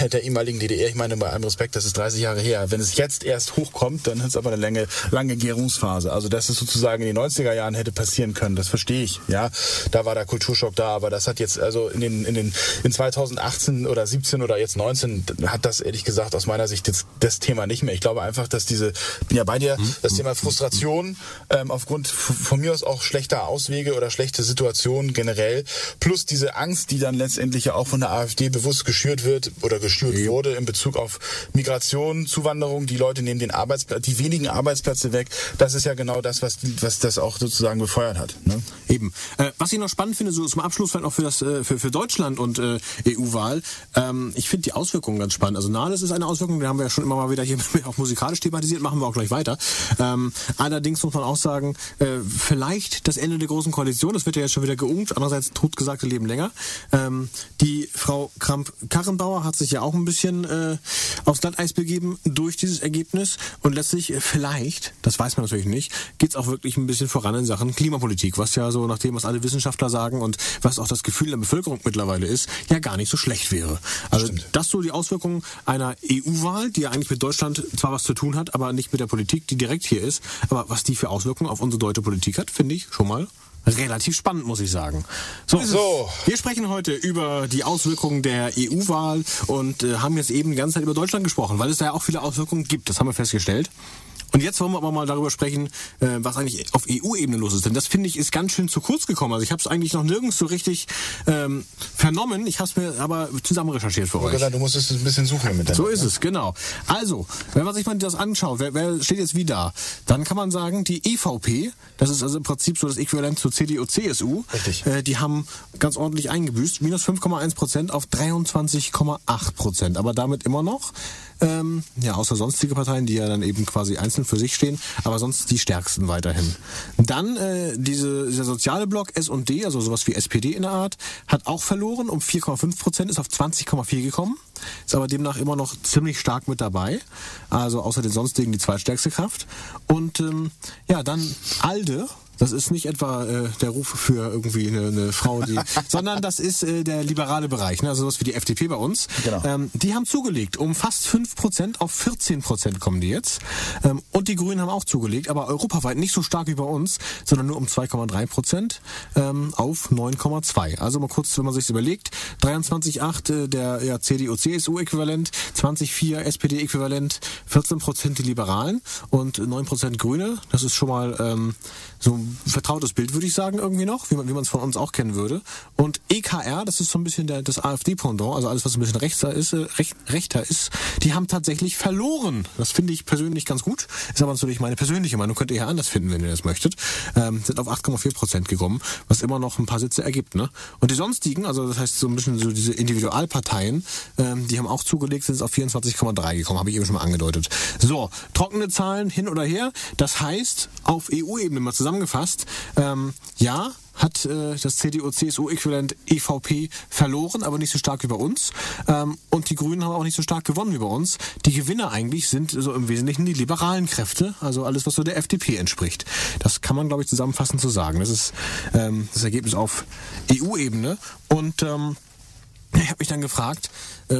der, der ehemaligen DDR, ich meine bei allem Respekt, das ist 30 Jahre her. Wenn es jetzt erst hochkommt, dann ist es aber eine lange, lange Gärungsphase. Also dass es sozusagen in den 90er Jahren hätte passieren können, das verstehe ich. Ja, da war der Kulturschock da, aber das hat jetzt also in den in den in 2018 oder 17 oder jetzt 19 hat das ehrlich gesagt aus meiner Sicht jetzt das Thema nicht mehr. Ich glaube einfach, dass diese bin ja bei dir mhm. das Thema Frustration ähm, aufgrund von mir aus auch schlechter Auswege oder schlechte Situationen generell plus diese Angst, die dann letztendlich ja auch von der AfD bewusst geschürt wird oder geschürt ja. wurde in Bezug auf Migration, Zuwanderung, die Leute nehmen den Arbeitsplatz, die wenigen Arbeitsplätze weg. Das ist ja genau das, was, was das auch sozusagen befeuert hat. Ne? Eben. Äh, was ich noch spannend finde, so zum Abschluss vielleicht auch für das äh, für, für Deutschland und äh, EU-Wahl. Ähm, ich finde die Auswirkungen ganz spannend. Also Nahles ist eine Auswirkung, die haben wir ja schon immer mal wieder hier auch musikalisch thematisiert, machen wir auch gleich weiter. Ähm, allerdings muss man auch sagen, äh, vielleicht das Ende der großen Koalition, das wird ja jetzt schon wieder geungt, andererseits totgesagte Leben länger. Ähm, die Frau Kramp-Karrenbauer hat sich ja auch ein bisschen äh, aufs Glatteis begeben durch dieses Ergebnis und letztlich äh, vielleicht, das weiß man natürlich nicht, geht es auch wirklich ein bisschen voran in Sachen Klimapolitik, was ja so nach dem, was alle Wissenschaftler sagen und was auch das Gefühl der Bevölkerung mittlerweile ist, ja gar nicht so schlecht wäre. Also Stimmt. das so die Auswirkungen einer EU-Wahl, die ja eigentlich mit Deutschland zwar was zu tun hat, aber nicht mit der Politik, die direkt hier ist. Aber was die für Auswirkungen auf unsere deutsche Politik hat, finde ich schon mal relativ spannend, muss ich sagen. So, so. wir sprechen heute über die Auswirkungen der EU-Wahl und äh, haben jetzt eben die ganze Zeit über Deutschland gesprochen, weil es da ja auch viele Auswirkungen gibt. Das haben wir festgestellt. Und jetzt wollen wir aber mal darüber sprechen, äh, was eigentlich auf EU-Ebene los ist. Denn das finde ich ist ganz schön zu kurz gekommen. Also ich habe es eigentlich noch nirgends so richtig ähm, vernommen. Ich habe es mir aber zusammen recherchiert für euch. Gesagt, du musst es ein bisschen suchen mit So ist es, genau. Also, wenn man sich mal das anschaut, wer, wer steht jetzt wie da? Dann kann man sagen, die EVP, das ist also im Prinzip so das Äquivalent zur CDU, CSU. Richtig. Äh, die haben ganz ordentlich eingebüßt. Minus 5,1 Prozent auf 23,8 Prozent. Aber damit immer noch Ähm, ja, außer sonstige Parteien, die ja dann eben quasi einzeln für sich stehen, aber sonst die stärksten weiterhin. Dann äh, diese, dieser soziale Block S&D, also sowas wie SPD in der Art, hat auch verloren um 4,5 Prozent, ist auf 20,4 gekommen, ist aber demnach immer noch ziemlich stark mit dabei. Also außer den sonstigen die zweitstärkste Kraft. Und ähm, ja, dann ALDE, das ist nicht etwa äh, der Ruf für irgendwie eine, eine Frau, die, sondern das ist äh, der liberale Bereich, ne? also sowas wie die FDP bei uns. Genau. Ähm, die haben zugelegt, um fast 5% auf 14% kommen die jetzt. Ähm, und die Grünen haben auch zugelegt, aber europaweit nicht so stark wie bei uns, sondern nur um 2,3% ähm, auf 9,2. Also mal kurz, wenn man sich überlegt, 23,8 äh, der ja, CDU-CSU-Äquivalent, 20,4 SPD-Äquivalent, 14% die Liberalen und 9% Grüne. Das ist schon mal ähm, so ein vertrautes Bild, würde ich sagen, irgendwie noch, wie man es von uns auch kennen würde. Und EKR, das ist so ein bisschen der, das AfD-Pendant, also alles, was ein bisschen rechter ist, äh, recht, rechter ist, die haben tatsächlich verloren. Das finde ich persönlich ganz gut. Ist aber natürlich meine persönliche Meinung. Könnt ihr ja anders finden, wenn ihr das möchtet. Ähm, sind auf 8,4 Prozent gekommen, was immer noch ein paar Sitze ergibt. Ne? Und die sonstigen, also das heißt so ein bisschen so diese Individualparteien, ähm, die haben auch zugelegt, sind auf 24,3 gekommen, habe ich eben schon mal angedeutet. So, trockene Zahlen hin oder her. Das heißt, auf EU-Ebene mal zusammengefasst, ähm, ja, hat äh, das CDU-CSU-Äquivalent EVP verloren, aber nicht so stark wie bei uns. Ähm, und die Grünen haben auch nicht so stark gewonnen wie bei uns. Die Gewinner eigentlich sind so im Wesentlichen die liberalen Kräfte, also alles, was so der FDP entspricht. Das kann man, glaube ich, zusammenfassend so sagen. Das ist ähm, das Ergebnis auf EU-Ebene. Und ähm, ich habe mich dann gefragt, äh,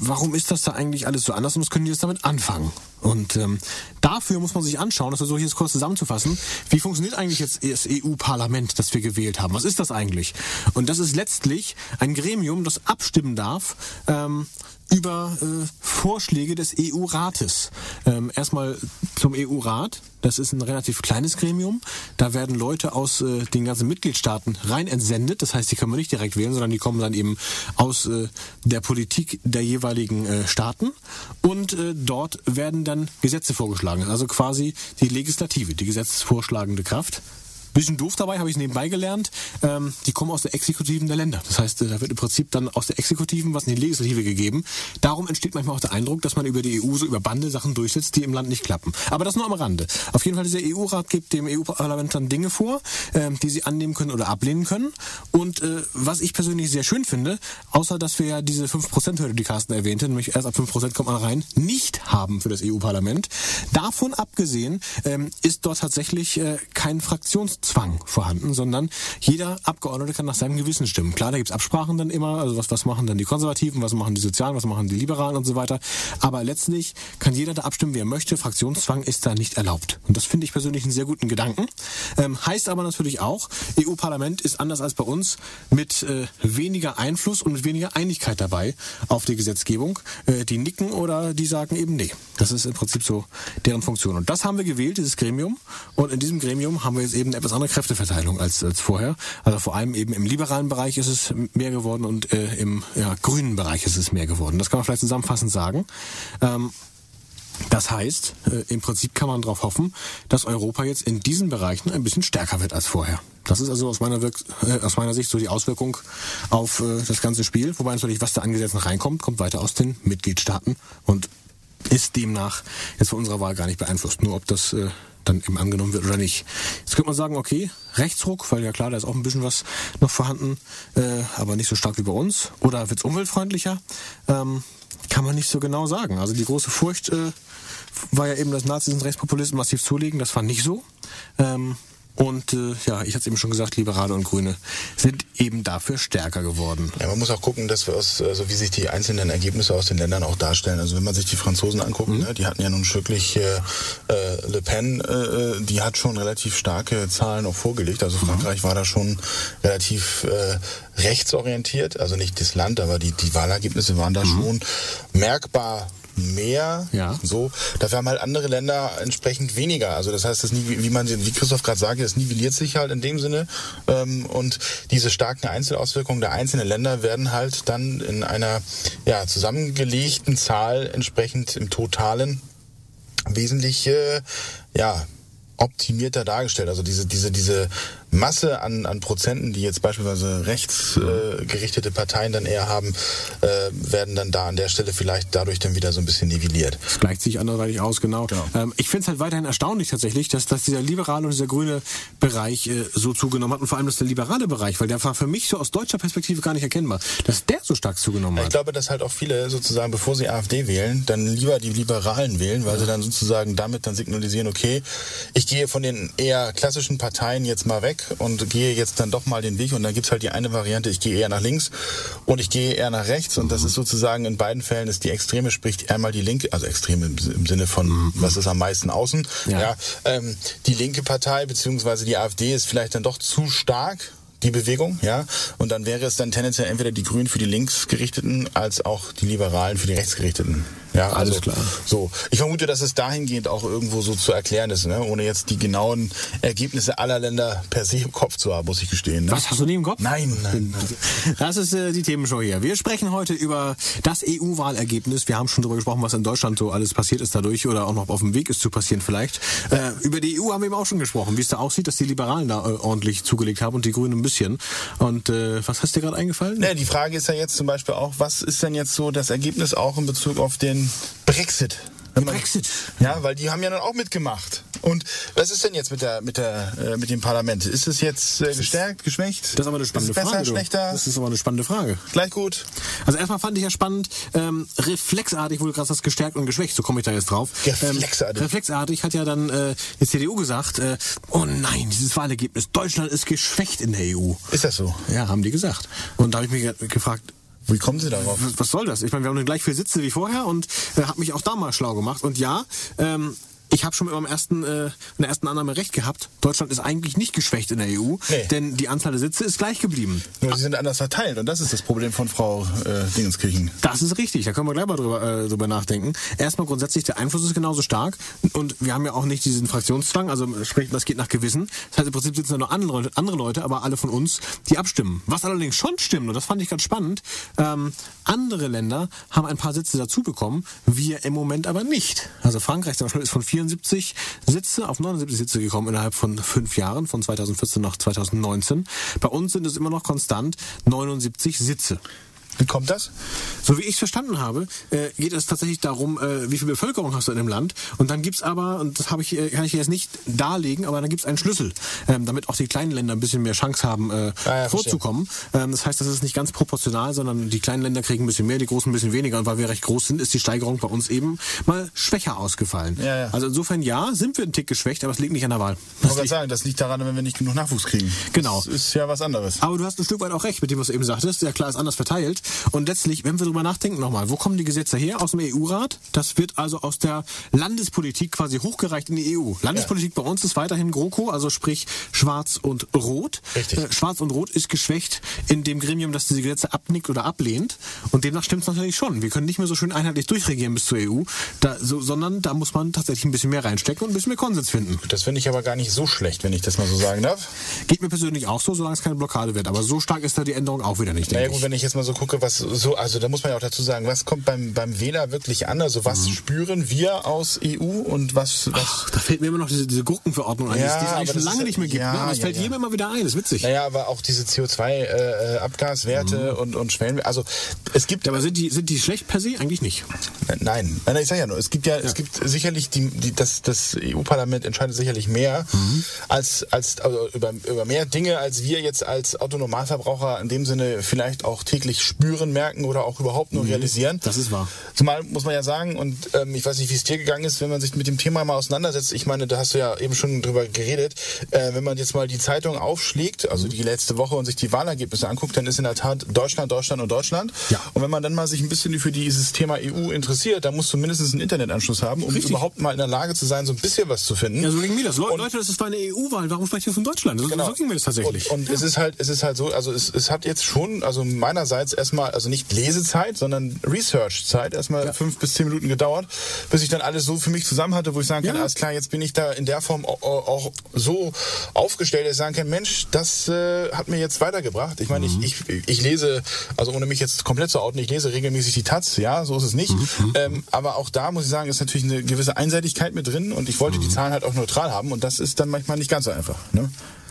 warum ist das da eigentlich alles so anders und was können die jetzt damit anfangen? Und ähm, dafür muss man sich anschauen, das versuche ich jetzt kurz zusammenzufassen, wie funktioniert eigentlich jetzt das EU-Parlament, das wir gewählt haben? Was ist das eigentlich? Und das ist letztlich ein Gremium, das abstimmen darf ähm, über äh, Vorschläge des EU-Rates. Ähm, erstmal zum EU-Rat. Das ist ein relativ kleines Gremium. Da werden Leute aus äh, den ganzen Mitgliedstaaten rein entsendet. Das heißt, die können wir nicht direkt wählen, sondern die kommen dann eben aus äh, der Politik der jeweiligen äh, Staaten. Und äh, dort werden dann Gesetze vorgeschlagen. Also quasi die Legislative, die gesetzesvorschlagende Kraft. Bisschen doof dabei, habe ich nebenbei gelernt. Ähm, die kommen aus der Exekutiven der Länder. Das heißt, äh, da wird im Prinzip dann aus der Exekutiven was in die Legislative gegeben. Darum entsteht manchmal auch der Eindruck, dass man über die EU so über Bande Sachen durchsetzt, die im Land nicht klappen. Aber das nur am Rande. Auf jeden Fall, dieser EU-Rat gibt dem EU-Parlament dann Dinge vor, ähm, die sie annehmen können oder ablehnen können. Und äh, was ich persönlich sehr schön finde, außer dass wir ja diese 5%-Hürde, die Carsten erwähnte, nämlich erst ab 5% kommt man rein, nicht haben für das EU-Parlament. Davon abgesehen ähm, ist dort tatsächlich äh, kein Fraktions Zwang vorhanden, sondern jeder Abgeordnete kann nach seinem Gewissen stimmen. Klar, da gibt's Absprachen dann immer, also was, was machen dann die Konservativen, was machen die Sozialen, was machen die Liberalen und so weiter. Aber letztlich kann jeder da abstimmen, wie er möchte. Fraktionszwang ist da nicht erlaubt. Und das finde ich persönlich einen sehr guten Gedanken. Ähm, heißt aber natürlich auch, EU-Parlament ist anders als bei uns mit äh, weniger Einfluss und mit weniger Einigkeit dabei auf die Gesetzgebung. Äh, die nicken oder die sagen eben nee. Das ist im Prinzip so deren Funktion. Und das haben wir gewählt, dieses Gremium. Und in diesem Gremium haben wir jetzt eben etwas andere Kräfteverteilung als, als vorher. Also vor allem eben im liberalen Bereich ist es mehr geworden und äh, im ja, grünen Bereich ist es mehr geworden. Das kann man vielleicht zusammenfassend sagen. Ähm, das heißt, äh, im Prinzip kann man darauf hoffen, dass Europa jetzt in diesen Bereichen ein bisschen stärker wird als vorher. Das ist also aus meiner, Wirk äh, aus meiner Sicht so die Auswirkung auf äh, das ganze Spiel. Wobei natürlich, was da an Gesetzen reinkommt, kommt weiter aus den Mitgliedstaaten und ist demnach jetzt von unserer Wahl gar nicht beeinflusst. Nur ob das äh, dann eben angenommen wird oder nicht. Jetzt könnte man sagen, okay, Rechtsruck, weil ja klar, da ist auch ein bisschen was noch vorhanden, äh, aber nicht so stark wie bei uns. Oder wird es umweltfreundlicher? Ähm, kann man nicht so genau sagen. Also die große Furcht äh, war ja eben, dass Nazis und Rechtspopulisten massiv zulegen. Das war nicht so. Ähm, und äh, ja, ich hatte es eben schon gesagt, Liberale und Grüne sind eben dafür stärker geworden. Ja, man muss auch gucken, dass wir aus, also wie sich die einzelnen Ergebnisse aus den Ländern auch darstellen. Also wenn man sich die Franzosen anguckt, mhm. ne, die hatten ja nun wirklich äh, äh, Le Pen, äh, die hat schon relativ starke Zahlen auch vorgelegt. Also Frankreich mhm. war da schon relativ äh, rechtsorientiert, also nicht das Land, aber die, die Wahlergebnisse waren da mhm. schon merkbar mehr. Ja. So. Dafür haben halt andere Länder entsprechend weniger. Also das heißt, das nie, wie man, wie Christoph gerade sagte, das nivelliert sich halt in dem Sinne. Ähm, und diese starken Einzelauswirkungen der einzelnen Länder werden halt dann in einer ja, zusammengelegten Zahl entsprechend im Totalen wesentlich äh, ja, optimierter dargestellt. Also diese, diese, diese Masse an, an Prozenten, die jetzt beispielsweise rechtsgerichtete äh, Parteien dann eher haben, äh, werden dann da an der Stelle vielleicht dadurch dann wieder so ein bisschen nivelliert. Das gleicht sich anderweitig aus, genau. Genau. Ähm, ich finde es halt weiterhin erstaunlich tatsächlich, dass, dass dieser liberale und dieser grüne Bereich äh, so zugenommen hat und vor allem, dass der liberale Bereich, weil der war für mich so aus deutscher Perspektive gar nicht erkennbar, dass der so stark zugenommen Ich hat. glaube, dass halt auch viele sozusagen, bevor sie AfD wählen, dann lieber die Liberalen wählen, weil sie dann sozusagen damit dann signalisieren, okay, ich gehe von den eher klassischen Parteien jetzt mal weg und gehe jetzt dann doch mal den Weg und dann gibt's halt die eine Variante, ich gehe eher nach links und ich gehe eher nach rechts und das ist sozusagen in beiden Fällen ist die Extreme, sprich einmal die linke, also extrem im, im Sinne von, was ist am meisten außen, Ja. ja, ähm, die linke Partei beziehungsweise die AfD ist vielleicht dann doch zu stark die Bewegung, ja. Und dann wäre es dann tendenziell entweder die Grünen für die Linksgerichteten als auch die Liberalen für die Rechtsgerichteten. Ja, Alles also, klar. So, ich vermute, dass es dahingehend auch irgendwo so zu erklären ist, ne? ohne jetzt die genauen Ergebnisse aller Länder per se im Kopf zu haben, muss ich gestehen. Ne? Was hast du nie im Kopf? Nein, nein, nein. Das ist äh, die Themenshow hier. Wir sprechen heute über das EU-Wahlergebnis. Wir haben schon darüber gesprochen, was in Deutschland so alles passiert ist dadurch oder auch noch auf dem Weg ist zu passieren vielleicht. Äh, über die EU haben wir eben auch schon gesprochen, wie es da aussieht, dass die Liberalen da äh, ordentlich zugelegt haben und die Grünen ein bisschen. Und äh, was hast dir gerade eingefallen? Ne, die Frage ist ja jetzt zum Beispiel auch, was ist denn jetzt so das Ergebnis auch in Bezug auf den Brexit? Man- Brexit. Ja, weil die haben ja dann auch mitgemacht. Und was ist denn jetzt mit der mit der äh, mit dem Parlament? Ist es jetzt äh, gestärkt, geschwächt? Das ist aber eine spannende ist es besser, Frage. schlechter? Das ist aber eine spannende Frage. Gleich gut. Also erstmal fand ich ja spannend, ähm, reflexartig wurde gerade das gestärkt und geschwächt, so komme ich da jetzt drauf. Reflexartig. Ähm, reflexartig hat ja dann äh, die CDU gesagt, äh, oh nein, dieses Wahlergebnis, Deutschland ist geschwächt in der EU. Ist das so? Ja, haben die gesagt. Und da habe ich mich ge- gefragt, Wie kommen Sie darauf? was- soll das? Ich meine, wir haben nur gleich viele Sitze wie vorher und äh, habe mich auch da mal schlau gemacht. Und ja, ähm, ich habe schon meinem ersten, äh, in der ersten Annahme recht gehabt. Deutschland ist eigentlich nicht geschwächt in der EU, Nee. denn die Anzahl der Sitze ist gleich geblieben. Nur sie sind anders verteilt und das ist das Problem von Frau äh, Dingenskirchen. Das ist richtig, da können wir gleich mal drüber, äh, drüber nachdenken. Erstmal grundsätzlich, der Einfluss ist genauso stark und wir haben ja auch nicht diesen Fraktionszwang, also sprich, das geht nach Gewissen. Das heißt, im Prinzip sitzen da nur andere, Leute- andere Leute, aber alle von uns, die abstimmen. Was allerdings schon stimmt, und das fand ich ganz spannend, ähm, andere Länder haben ein paar Sitze dazu bekommen, wir im Moment aber nicht. Also Frankreich zum Beispiel ist von 74 Sitze auf 79 Sitze gekommen innerhalb von fünf Jahren, von 2014 nach 2019. Bei uns sind es immer noch konstant 79 Sitze. Wie kommt das? So wie ich es verstanden habe, äh, geht es tatsächlich darum, äh, wie viel Bevölkerung hast du in dem Land. Und dann gibt's aber, und das habe ich, äh, kann ich jetzt nicht darlegen, aber dann gibt's einen Schlüssel, ähm, damit auch die kleinen Länder ein bisschen mehr Chance haben, äh, Ah, ja, vorzukommen. Ähm, das heißt, das ist nicht ganz proportional, sondern die kleinen Länder kriegen ein bisschen mehr, die großen ein bisschen weniger. Und weil wir recht groß sind, ist die Steigerung bei uns eben mal schwächer ausgefallen. Ja, ja. Also insofern ja, sind wir einen Tick geschwächt, aber es liegt nicht an der Wahl. Ich Das wollte gerade liegt- sagen, das liegt daran, wenn wir nicht genug Nachwuchs kriegen. Genau. Das ist ja was anderes. Aber du hast ein Stück weit auch recht mit dem, was du eben sagtest. Ja klar, ist anders verteilt. Und letztlich, wenn wir drüber nachdenken nochmal, wo kommen die Gesetze her? Aus dem EU-Rat? Das wird also aus der Landespolitik quasi hochgereicht in die EU. Landespolitik bei uns ist weiterhin GroKo, also sprich Schwarz und Rot. Richtig. Äh, Schwarz und Rot ist geschwächt in dem Gremium, das diese Gesetze abnickt oder ablehnt. Und demnach stimmt es natürlich schon. Wir können nicht mehr so schön einheitlich durchregieren bis zur EU, da, so, sondern da muss man tatsächlich ein bisschen mehr reinstecken und ein bisschen mehr Konsens finden. Das finde ich aber gar nicht so schlecht, wenn ich das mal so sagen darf. Geht mir persönlich auch so, solange es keine Blockade wird. Aber so stark ist da die Änderung auch wieder nicht. Naja gut, wenn ich jetzt mal so gucke, was so, also da muss man ja auch dazu sagen, was kommt beim, beim Wähler wirklich an? Also was Mhm. spüren wir aus EU und was, was Ach, da fällt mir immer noch diese, diese Gurkenverordnung ein, Ja, die es eigentlich schon lange ist- nicht mehr gibt. ja, ne? Aber es ja, fällt jedem immer wieder ein, das ist witzig. Naja, aber auch diese CO2-Abgaswerte und, und Schwellen. Also es gibt aber sind die, sind die schlecht per se? Eigentlich nicht. Nein, nein, ich sag ja nur, es gibt ja, es gibt sicherlich die, die das, das EU-Parlament entscheidet sicherlich mehr als als also über, über mehr Dinge, als wir jetzt als Autonormalverbraucher in dem Sinne vielleicht auch täglich spüren, merken oder auch überhaupt nur realisieren. Das ist wahr. Zumal muss man ja sagen, und ähm, ich weiß nicht, wie es dir gegangen ist, wenn man sich mit dem Thema mal auseinandersetzt. Ich meine, da hast du ja eben schon drüber geredet. Äh, wenn man jetzt mal die Zeitung aufschlägt, also die letzte Woche und sich die Wahlergebnisse anguckt, dann ist in der Tat Deutschland, Deutschland und Deutschland. Ja. Und wenn man dann mal sich ein bisschen für dieses Thema EU interessiert, dann musst du mindestens einen Internetanschluss haben, um Richtig. überhaupt mal in der Lage zu sein, so ein bisschen was zu finden. Ja, so ging mir das. Le Und- Leute, das ist eine EU-Wahl. Warum sprecht ihr von Deutschland? So, so ging mir das tatsächlich. Genau. Und, und es ist halt, es ist halt so, also es, es hat jetzt schon, also meinerseits erstmal, also nicht Lesezeit, sondern Research-Zeit, erstmal fünf bis zehn Minuten gedauert, bis ich dann alles so für mich zusammen hatte, wo ich sagen kann, Ja. alles klar, jetzt bin ich da in der Form auch, auch so aufgestellt, dass ich sagen kann, Mensch, das äh, hat mir jetzt weitergebracht. Ich meine, Mhm. ich, ich, ich lese, also ohne mich jetzt komplett zu outen, ich lese regelmäßig die Taz, ja, so ist es nicht. Mhm. Ähm, aber auch da muss ich sagen, ist natürlich eine gewisse Einseitigkeit mit drin und ich wollte Mhm. die Zahlen halt auch neutral haben und das ist dann manchmal nicht ganz so einfach. Ne?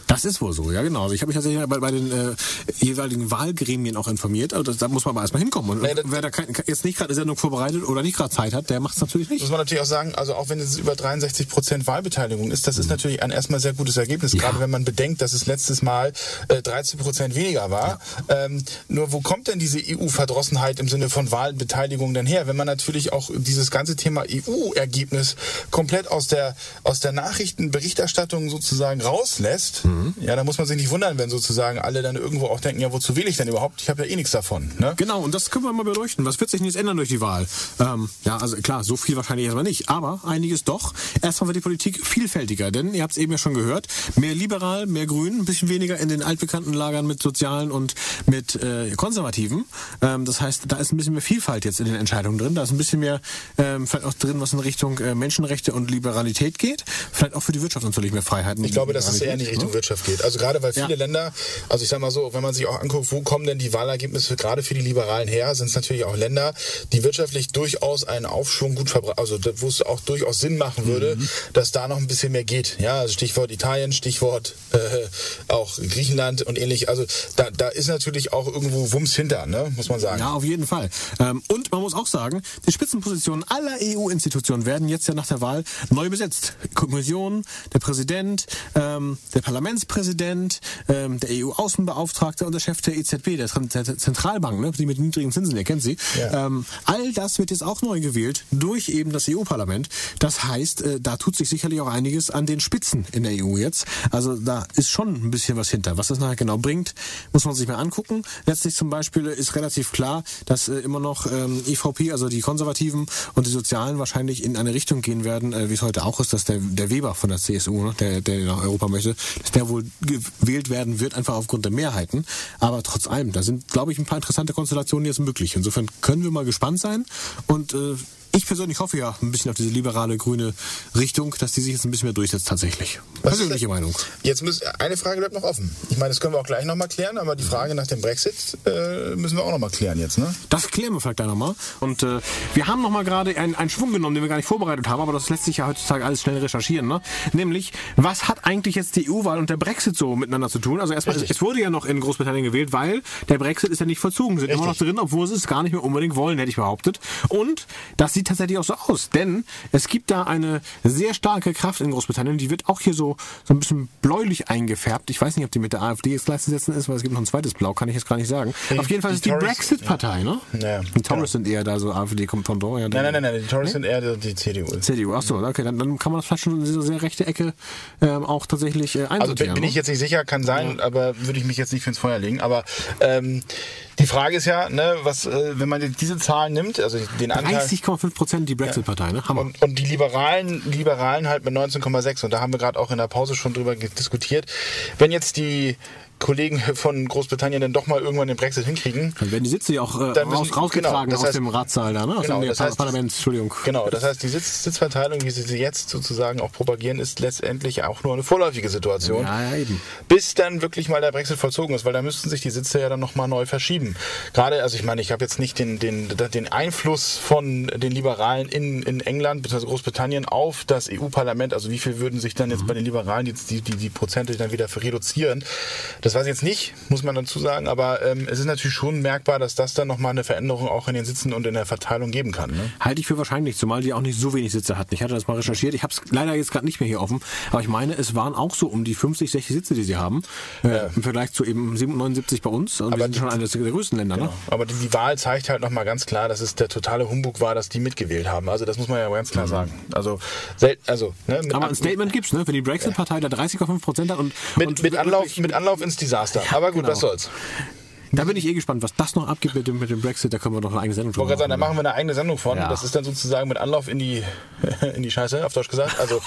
Das ist wohl so, ja genau. Also ich habe mich tatsächlich bei, bei den äh, jeweiligen Wahlgremien auch informiert. Also das, da muss man aber erstmal hinkommen. Und Nee, das- wer da kein, jetzt nicht gerade eine Sendung vorbereitet oder nicht gerade Zeit hat, der macht es natürlich nicht. Muss man natürlich auch sagen, also auch wenn es über 63 Prozent Wahlbeteiligung ist, das ist natürlich ein erstmal sehr gutes Ergebnis, Ja. gerade wenn man bedenkt, dass es letztes Mal äh, 13 Prozent weniger war. Ähm, nur wo kommt denn diese EU-Verdrossenheit im Sinne von Wahlbeteiligung denn her? Wenn man natürlich auch dieses ganze Thema EU-Ergebnis komplett aus der, aus der Nachrichtenberichterstattung sozusagen rauslässt, ja, dann muss man sich nicht wundern, wenn sozusagen alle dann irgendwo auch denken, ja, wozu will ich denn überhaupt? Ich habe ja eh nichts davon. Ne? Genau, und das können wir mal beleuchten. Was wird sich denn jetzt ändern durch die Wahl? Ähm, ja, also klar, so viel wahrscheinlich erstmal nicht, aber einiges doch. Erstmal wird die Politik vielfältiger, denn ihr habt es eben ja schon gehört, mehr liberal, mehr grün, ein bisschen weniger in den altbekannten Lagern mit Sozialen und mit äh, Konservativen. Ähm, das heißt, da ist ein bisschen mehr Vielfalt jetzt in den Entscheidungen drin. Da ist ein bisschen mehr ähm, vielleicht auch drin, was in Richtung äh, Menschenrechte und Liberalität geht. Vielleicht auch für die Wirtschaft natürlich mehr Freiheiten. Ich glaube, dass es eher in die Richtung Wirtschaft geht. Also gerade weil viele Ja. Länder, also ich sag mal so, wenn man sich auch anguckt, wo kommen denn die Wahlergebnisse gerade für die Liberalen her, sind es natürlich auch Länder, die wirtschaftlich durchaus einen Aufschwung gut verbreiten, also wo es auch durchaus Sinn machen würde, Mhm. dass da noch ein bisschen mehr geht. Ja, also Stichwort Italien, Stichwort äh, auch Griechenland und ähnlich. Also da, da ist natürlich auch irgendwo Wumms hinter, ne? muss man sagen. Ja, auf jeden Fall. Ähm, und man muss auch sagen, die Spitzenpositionen aller EU-Institutionen werden jetzt ja nach der Wahl neu besetzt. Kommission, der Präsident, ähm, der Parlamentspräsident, ähm, der EU-Außenbeauftragte und der Chef der EZB, der Zentralbank, ne, die mit niedrigen Zinsen, ihr kennt sie. Ja. Ähm, all das wird jetzt auch neu gewählt durch eben das EU-Parlament. Das heißt, äh, da tut sich sicherlich auch einiges an den Spitzen in der EU jetzt. Also da ist schon ein bisschen was hinter. Was das nachher genau bringt, muss man sich mal angucken. Letztlich zum Beispiel ist relativ klar, dass äh, immer noch ähm, EVP, also die Konservativen und die Sozialen wahrscheinlich in eine Richtung gehen werden, äh, wie es heute auch ist, dass der, der Weber von der CSU, ne, der, der nach Europa möchte, dass der wohl gewählt werden wird, einfach aufgrund der Mehrheiten. Aber trotz allem, da sind, glaube ich, ein paar interessante Konstellationen jetzt möglich. Insofern können wir mal gespannt sein und äh, ich persönlich hoffe ja ein bisschen auf diese liberale grüne Richtung, dass die sich jetzt ein bisschen mehr durchsetzt tatsächlich. Was Persönliche Meinung. Jetzt muss, eine Frage bleibt noch offen. Ich meine, das können wir auch gleich nochmal klären, aber die Frage nach dem Brexit äh, müssen wir auch nochmal klären jetzt, ne? Das klären wir vielleicht gleich nochmal. Und äh, wir haben nochmal gerade einen, einen Schwung genommen, den wir gar nicht vorbereitet haben, aber das lässt sich ja heutzutage alles schnell recherchieren. Ne? Nämlich, was hat eigentlich jetzt die EU-Wahl und der Brexit so miteinander zu tun? Also erstmal, es, Richtig. es wurde ja noch in Großbritannien gewählt, weil der Brexit ist ja nicht vollzogen. Sie sind immer noch Richtig. drin, obwohl sie es gar nicht mehr unbedingt wollen, hätte ich behauptet. Und das sieht tatsächlich auch so aus, denn es gibt da eine sehr starke Kraft in Großbritannien, die wird auch hier so, so ein bisschen bläulich eingefärbt. Ich weiß nicht, ob die mit der AfD jetzt gleichzusetzen ist, weil es gibt noch ein zweites Blau, kann ich jetzt gar nicht sagen. Die- Auf jeden Fall die ist die Brexit-Partei, ne? Ja, die Tories genau. sind eher da so AfD-Pendant. Ja, Nein, nein, nein, nein, die Tories sind eher die, CDU. CDU, achso, okay, dann, dann kann man das vielleicht schon in diese sehr rechte Ecke ähm, auch tatsächlich äh, Also bin, einsortieren. bin ne? ich jetzt nicht sicher, kann sein, aber würde ich mich jetzt nicht ins Feuer legen. Aber ähm, die Frage ist ja, ne, was, äh, wenn man diese Zahlen nimmt, also den Anteil 30,5 Prozent die Brexit-Partei, ne? Hammer. und, und die Liberalen, Liberalen halt mit 19,6 und da haben wir gerade auch in der Pause schon drüber diskutiert. Wenn jetzt die Kollegen von Großbritannien dann doch mal irgendwann den Brexit hinkriegen, Dann werden die Sitze ja auch äh, raus, rausgetragen genau, das aus heißt- dem Ratssaal da, ne? Aus Genau, dem das heißt- Parlament, Entschuldigung. Genau, das heißt, die Sitz Sitzverteilung, wie sie sie jetzt sozusagen auch propagieren, ist letztendlich auch nur eine vorläufige Situation. Ja, ja, eben. Bis dann wirklich mal der Brexit vollzogen ist, weil da müssten sich die Sitze ja dann nochmal neu verschieben. Gerade, also ich meine, ich habe jetzt nicht den, den, den Einfluss von den Liberalen in, in England bzw. Großbritannien auf das EU-Parlament, also wie viel würden sich dann jetzt bei den Liberalen jetzt die, die, die Prozente dann wieder reduzieren. Das weiß ich jetzt nicht, muss man dazu sagen, aber ähm, es ist natürlich schon merkbar, dass das dann nochmal eine Veränderung auch in den Sitzen und in der Verteilung geben kann. Ne? Halte ich für wahrscheinlich, zumal die auch nicht so wenig Sitze hatten. Ich hatte das mal recherchiert. Ich habe es leider jetzt gerade nicht mehr hier offen. Aber ich meine, es waren auch so um die 50, 60 Sitze, die sie haben. Äh, Im Vergleich zu eben 79 bei uns. Also wir sind die- schon eines der größten Länder. Ne? Aber die, die Wahl zeigt halt nochmal ganz klar, dass es der totale Humbug war, dass die mitgewählt haben. Also das muss man ja ganz klar sagen. Also, also ne, Aber ein Statement gibt's, ne? Wenn die Brexit-Partei da 30,5 Prozent hat und, mit, und mit, Anlauf, mit Anlauf ins Desaster. Aber gut, genau. was soll's. Da bin ich eh gespannt, was das noch abgibt mit dem, Brexit. Da können wir noch eine eigene Sendung wollte gerade sagen, da machen wir eine eigene Sendung von. Ja. Das ist dann sozusagen mit Anlauf in die, in die Scheiße, auf Deutsch gesagt. Also,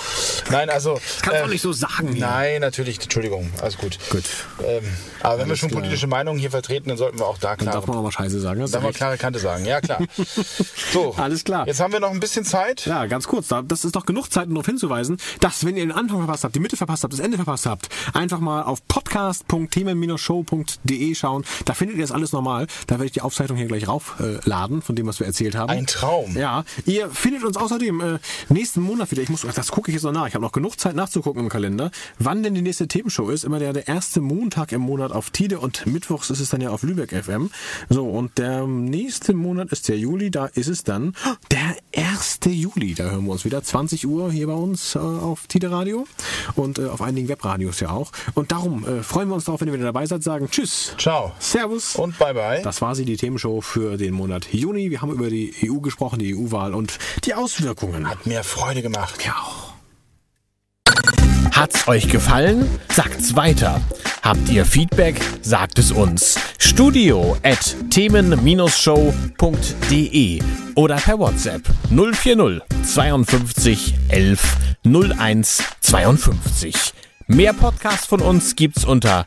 nein, also. Kannst äh, doch nicht so sagen. Nein, natürlich, Entschuldigung, alles gut. Gut. Ähm, aber wenn wir schon klar. politische Meinungen hier vertreten, dann sollten wir auch da klare, darf man auch mal Scheiße sagen. du darf man klare Kante sagen. Ja, klar. So, Alles klar. Jetzt haben wir noch ein bisschen Zeit. Ja, ganz kurz. da- Das ist doch genug Zeit, um darauf hinzuweisen, dass, wenn ihr den Anfang verpasst habt, die Mitte verpasst habt, das Ende verpasst habt, einfach mal auf podcast.themen-show.de schauen. Da Da findet ihr das alles normal. Da werde ich die Aufzeichnung hier gleich raufladen, von dem, was wir erzählt haben. Ein Traum. Ja, ihr findet uns außerdem äh, nächsten Monat wieder. Ich muss, das gucke ich jetzt noch nach. Ich habe noch genug Zeit nachzugucken im Kalender, wann denn die nächste Themenshow ist. Immer der, der erste Montag im Monat auf Tide und mittwochs ist es dann ja auf Lübeck FM. So, und der nächste Monat ist der Juli. Da ist es dann der 1. Juli. Da hören wir uns wieder. 20 Uhr hier bei uns äh, auf Tide Radio und äh, auf einigen Webradios ja auch. Und darum äh, freuen wir uns darauf, wenn ihr wieder dabei seid. Sagen Tschüss. Ciao. Servus. Und bye bye. Das war sie, die Themenshow für den Monat Juni. Wir haben über die EU gesprochen, die EU-Wahl und die Auswirkungen. Hat mir Freude gemacht. Ja auch. Hat's euch gefallen? Sagt's weiter. Habt ihr Feedback? Sagt es uns. Studio at themen-show.de oder per WhatsApp 040 52 11 01 52. Mehr Podcasts von uns gibt's unter